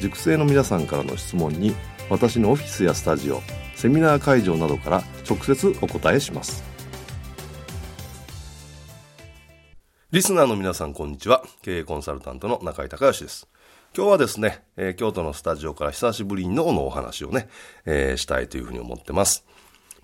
塾生の皆さんからの質問に私のオフィスやスタジオセミナー会場などから直接お答えします。リスナーの皆さんこんにちは。経営コンサルタントの中井隆義です。今日はですね、えー、京都のスタジオから久しぶりにのお話をね、えー、したいというふうに思ってます。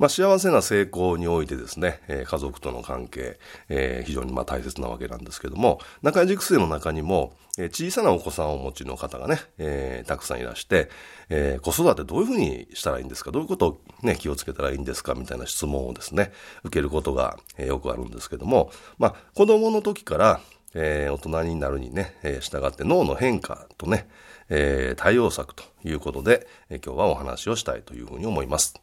まあ、幸せな成功においてですね、えー、家族との関係、えー、非常にまあ大切なわけなんですけども、中井塾生の中にも、えー、小さなお子さんをお持ちの方がね、えー、たくさんいらして、えー、子育てどういうふうにしたらいいんですかどういうことをね、気をつけたらいいんですかみたいな質問をですね、受けることが、えー、よくあるんですけども、まあ、子供の時から、えー、大人になるにね、えー、従って脳の変化とね、えー、対応策ということで、えー、今日はお話をしたいというふうに思います。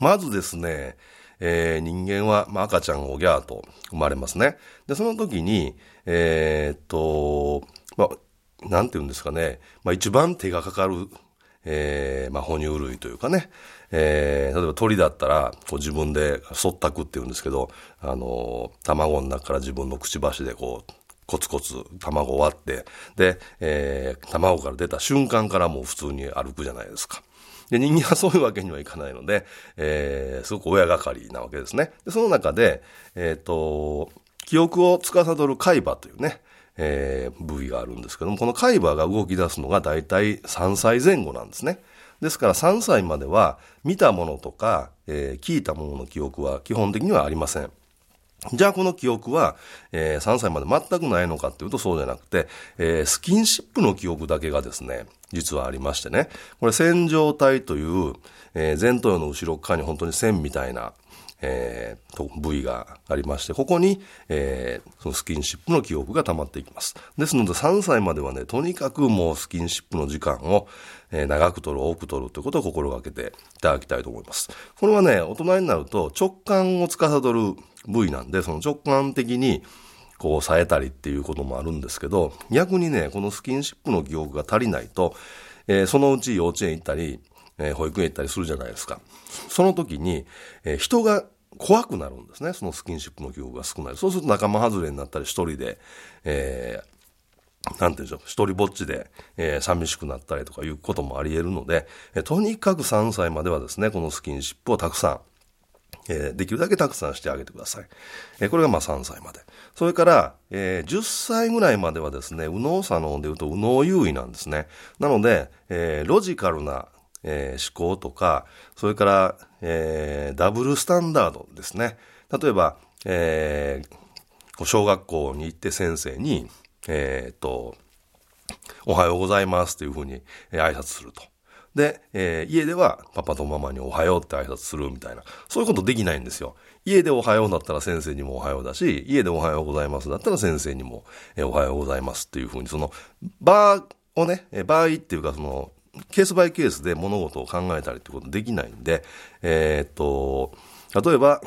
まずですね、えー、人間は、まあ、赤ちゃんをギャーと生まれますね。で、その時に、えー、っと、まあ、なんて言うんですかね、まあ、一番手がかかる、えー、まあ、哺乳類というかね、えー、例えば鳥だったら、こう自分でそったくって言うんですけど、あの、卵の中から自分のくちばしでこう、コツコツ卵を割って、で、えー、卵から出た瞬間からもう普通に歩くじゃないですか。で、人間はそういうわけにはいかないので、えー、すごく親がかりなわけですね。で、その中で、えっ、ー、と、記憶を司る海馬というね、えー、部位があるんですけども、この海馬が動き出すのが大体3歳前後なんですね。ですから3歳までは見たものとか、えー、聞いたものの記憶は基本的にはありません。じゃあこの記憶は、えー、3歳まで全くないのかっていうとそうじゃなくて、えー、スキンシップの記憶だけがですね、実はありましてね、これ線状体という、えー、前頭葉の後ろ側に本当に線みたいな、えー、部位がありまして、ここに、えー、そのスキンシップの記憶が溜まっていきます。ですので3歳まではね、とにかくもうスキンシップの時間を、えー、長く取る、多く取るということを心がけていただきたいと思います。これはね、大人になると直感を司る部位なんで、その直感的に、こう、冴えたりっていうこともあるんですけど、逆にね、このスキンシップの記憶が足りないと、えー、そのうち幼稚園行ったり、えー、保育園行ったりするじゃないですか。その時に、えー、人が怖くなるんですね。そのスキンシップの記憶が少ない。そうすると仲間外れになったり一人で、えー、なんていうんでしょう、一人ぼっちで、えー、寂しくなったりとかいうこともあり得るので、えー、とにかく3歳まではですね、このスキンシップをたくさん、えー、できるだけたくさんしてあげてください。えー、これがまあ3歳まで。それから、えー、10歳ぐらいまではですね、右脳左脳で言うと右脳優位なんですね。なので、えー、ロジカルな、えー、思考とか、それから、えー、ダブルスタンダードですね。例えば、えー、小学校に行って先生に、えー、っと、おはようございますというふうに、え、挨拶すると。で、えー、家ではパパとママにおはようって挨拶するみたいな。そういうことできないんですよ。家でおはようだったら先生にもおはようだし、家でおはようございますだったら先生にも、えー、おはようございますっていうふうに、その、場をね、場合っていうかその、ケースバイケースで物事を考えたりってことできないんで、えー、っと、例えば、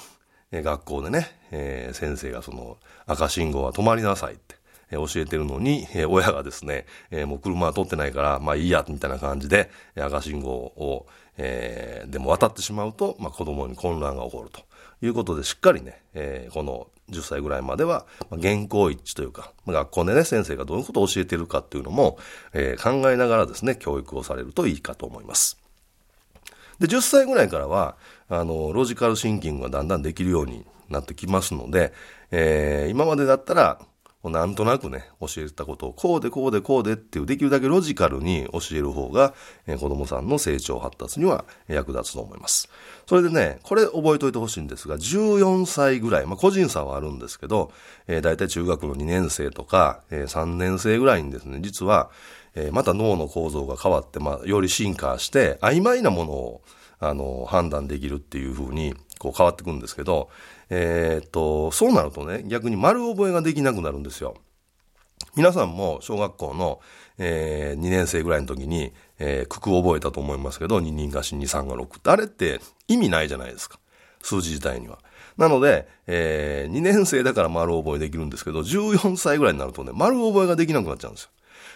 学校でね、えー、先生がその赤信号は止まりなさいって、え教えてるのに、え親がですね、えもう車は通ってないから、まあいいや、みたいな感じで、赤信号を、えー、でも渡ってしまうと、まあ子供に混乱が起こるということで、しっかりね、えー、この10歳ぐらいまでは、まあ、原稿一致というか、ま、学校でね、先生がどういうことを教えているかっていうのも、えー、考えながらですね、教育をされるといいかと思います。で、10歳ぐらいからは、あの、ロジカルシンキングがだんだんできるようになってきますので、えー、今までだったら、なんとなくね、教えたことをこうでこうでこうでっていうできるだけロジカルに教える方が、えー、子供さんの成長発達には役立つと思います。それでね、これ覚えておいてほしいんですが、14歳ぐらい、まあ個人差はあるんですけど、えー、大体中学の2年生とか、えー、3年生ぐらいにですね、実は、えー、また脳の構造が変わって、まあ、より進化して、曖昧なものを、あの、判断できるっていうふうに、こう変わってくるんですけど、えー、っと、そうなるとね、逆に丸覚えができなくなるんですよ。皆さんも小学校の、えー、2年生ぐらいの時に、えー、九九覚えたと思いますけど、2人が死2、3が6って、あれって意味ないじゃないですか。数字自体には。なので、えー、2年生だから丸覚えできるんですけど、14歳ぐらいになるとね、丸覚えができなくなっちゃうんですよ。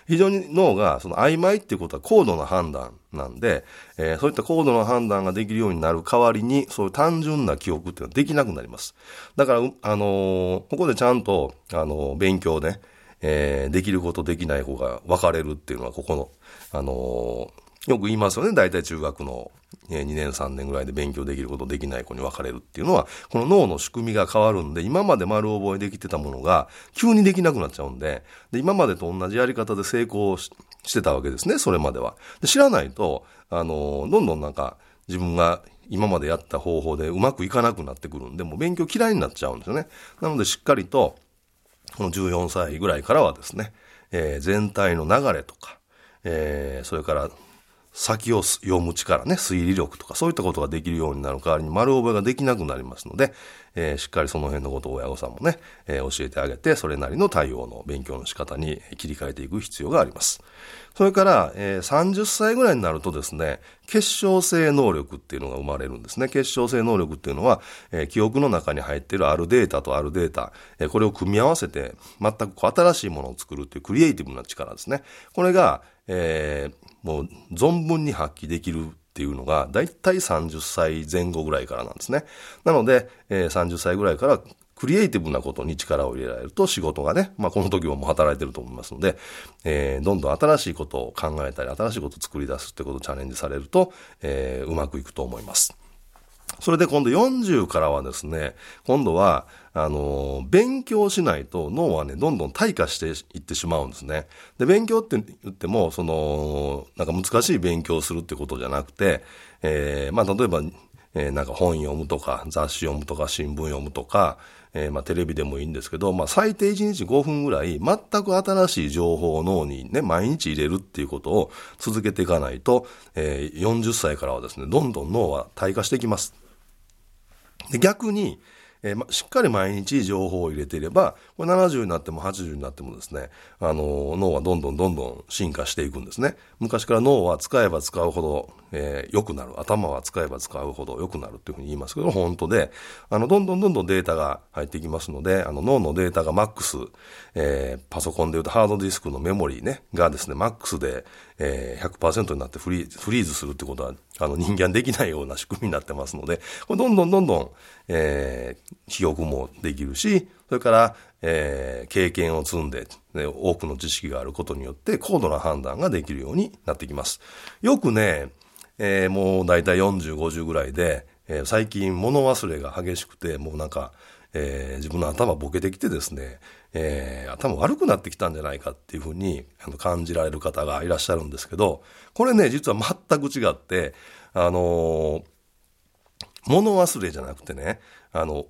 非常に脳がその曖昧っていうことは高度な判断なんで、えー、そういった高度な判断ができるようになる代わりに、そういう単純な記憶っていうのはできなくなります。だから、あのー、ここでちゃんと、あのー、勉強ね、えー、できることできない方が分かれるっていうのは、ここの、あのよく言いますよね。大体中学の2年3年ぐらいで勉強できることできない子に分かれるっていうのは、この脳の仕組みが変わるんで、今まで丸覚えできてたものが急にできなくなっちゃうんで、で今までと同じやり方で成功してたわけですね、それまでは。で知らないと、あの、どんどんなんか自分が今までやった方法でうまくいかなくなってくるんで、もう勉強嫌いになっちゃうんですよね。なのでしっかりと、この14歳ぐらいからはですね、えー、全体の流れとか、えー、それから先を読む力ね、推理力とかそういったことができるようになる代わりに丸覚えができなくなりますので、えー、しっかりその辺のことを親御さんもね、えー、教えてあげて、それなりの対応の勉強の仕方に切り替えていく必要があります。それから、えー、30歳ぐらいになるとですね、結晶性能力っていうのが生まれるんですね。結晶性能力っていうのは、えー、記憶の中に入っているあるデータとあるデータ、えー、これを組み合わせて全く新しいものを作るっていうクリエイティブな力ですね。これが、えー、もう存分に発揮できるっていうのが、だいたい30歳前後ぐらいからなんですね。なので、えー、30歳ぐらいからクリエイティブなことに力を入れられると仕事がね、まあこの時はもう働いてると思いますので、えー、どんどん新しいことを考えたり、新しいことを作り出すってことをチャレンジされると、えー、うまくいくと思います。それで今度40からはですね、今度は、あの、勉強しないと脳はね、どんどん退化していってしまうんですね。で、勉強って言っても、その、なんか難しい勉強をするってことじゃなくて、えー、まあ例えば、えー、なんか本読むとか、雑誌読むとか、新聞読むとか、えー、まあテレビでもいいんですけど、まあ最低1日5分ぐらい、全く新しい情報を脳にね、毎日入れるっていうことを続けていかないと、えー、40歳からはですね、どんどん脳は退化していきます。で逆に、えー、ま、しっかり毎日情報を入れていれば、これ70になっても80になってもですね、あの、脳はどんどんどんどん進化していくんですね。昔から脳は使えば使うほど、えー、良くなる。頭は使えば使うほど良くなるっていうふうに言いますけど、本当で、あの、どんどんどんどんデータが入ってきますので、あの、脳のデータがマックス、えー、パソコンで言うとハードディスクのメモリーね、がですね、マックスで、え、100%になってフリフリーズするってことは、あの、人間できないような仕組みになってますので、これどんどんどんどん、えー、記憶もできるし、それから、えー、経験を積んで、ね、多くの知識があることによって、高度な判断ができるようになってきます。よくね、えー、もうだいたい40、50ぐらいで、えー、最近物忘れが激しくて、もうなんか、えー、自分の頭ボケてきてですね、えー、頭悪くなってきたんじゃないかっていうふうにあの感じられる方がいらっしゃるんですけど、これね、実は全く違って、あのー、物忘れじゃなくてね、あの、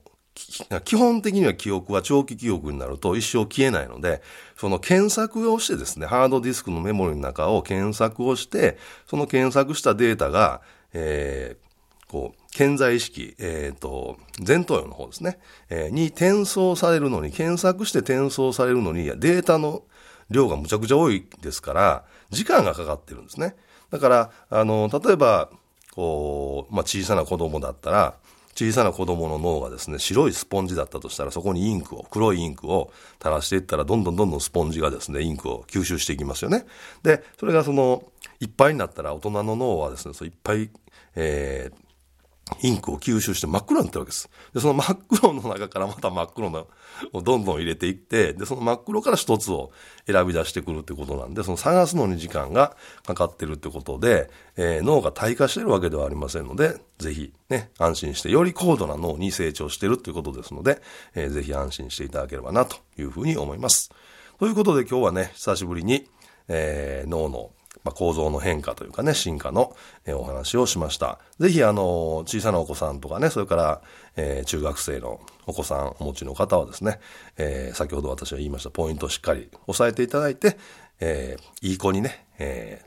基本的には記憶は長期記憶になると一生消えないので、その検索をしてですね、ハードディスクのメモリの中を検索をして、その検索したデータが、えー、こう、潜在意識、えっ、ー、と、前頭葉の方ですね、えー、に転送されるのに、検索して転送されるのに、データの量がむちゃくちゃ多いですから、時間がかかってるんですね。だから、あの、例えば、こう、まあ、小さな子供だったら、小さな子供の脳がですね、白いスポンジだったとしたら、そこにインクを、黒いインクを垂らしていったら、どんどんどんどんスポンジがですね、インクを吸収していきますよね。で、それがその、いっぱいになったら、大人の脳はですね、そういっぱい、えー、インクを吸収して真っ黒になってるわけです。で、その真っ黒の中からまた真っ黒のをどんどん入れていって、で、その真っ黒から一つを選び出してくるってことなんで、その探すのに時間がかかってるってことで、えー、脳が退化してるわけではありませんので、ぜひね、安心して、より高度な脳に成長してるっていうことですので、えー、ぜひ安心していただければなというふうに思います。ということで今日はね、久しぶりに、えー、脳のまあ、構造の変化というかね、進化の、えお話をしました。ぜひ、あの、小さなお子さんとかね、それから、えー、中学生のお子さんお持ちの方はですね、えー、先ほど私が言いましたポイントをしっかり押さえていただいて、えー、いい子にね、え、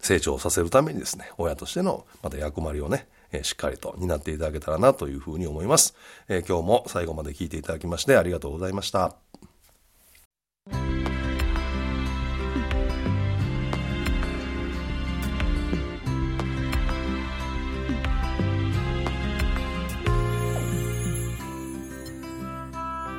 成長させるためにですね、親としてのまた役割をね、えしっかりと担っていただけたらなというふうに思います。え今日も最後まで聞いていただきましてありがとうございました。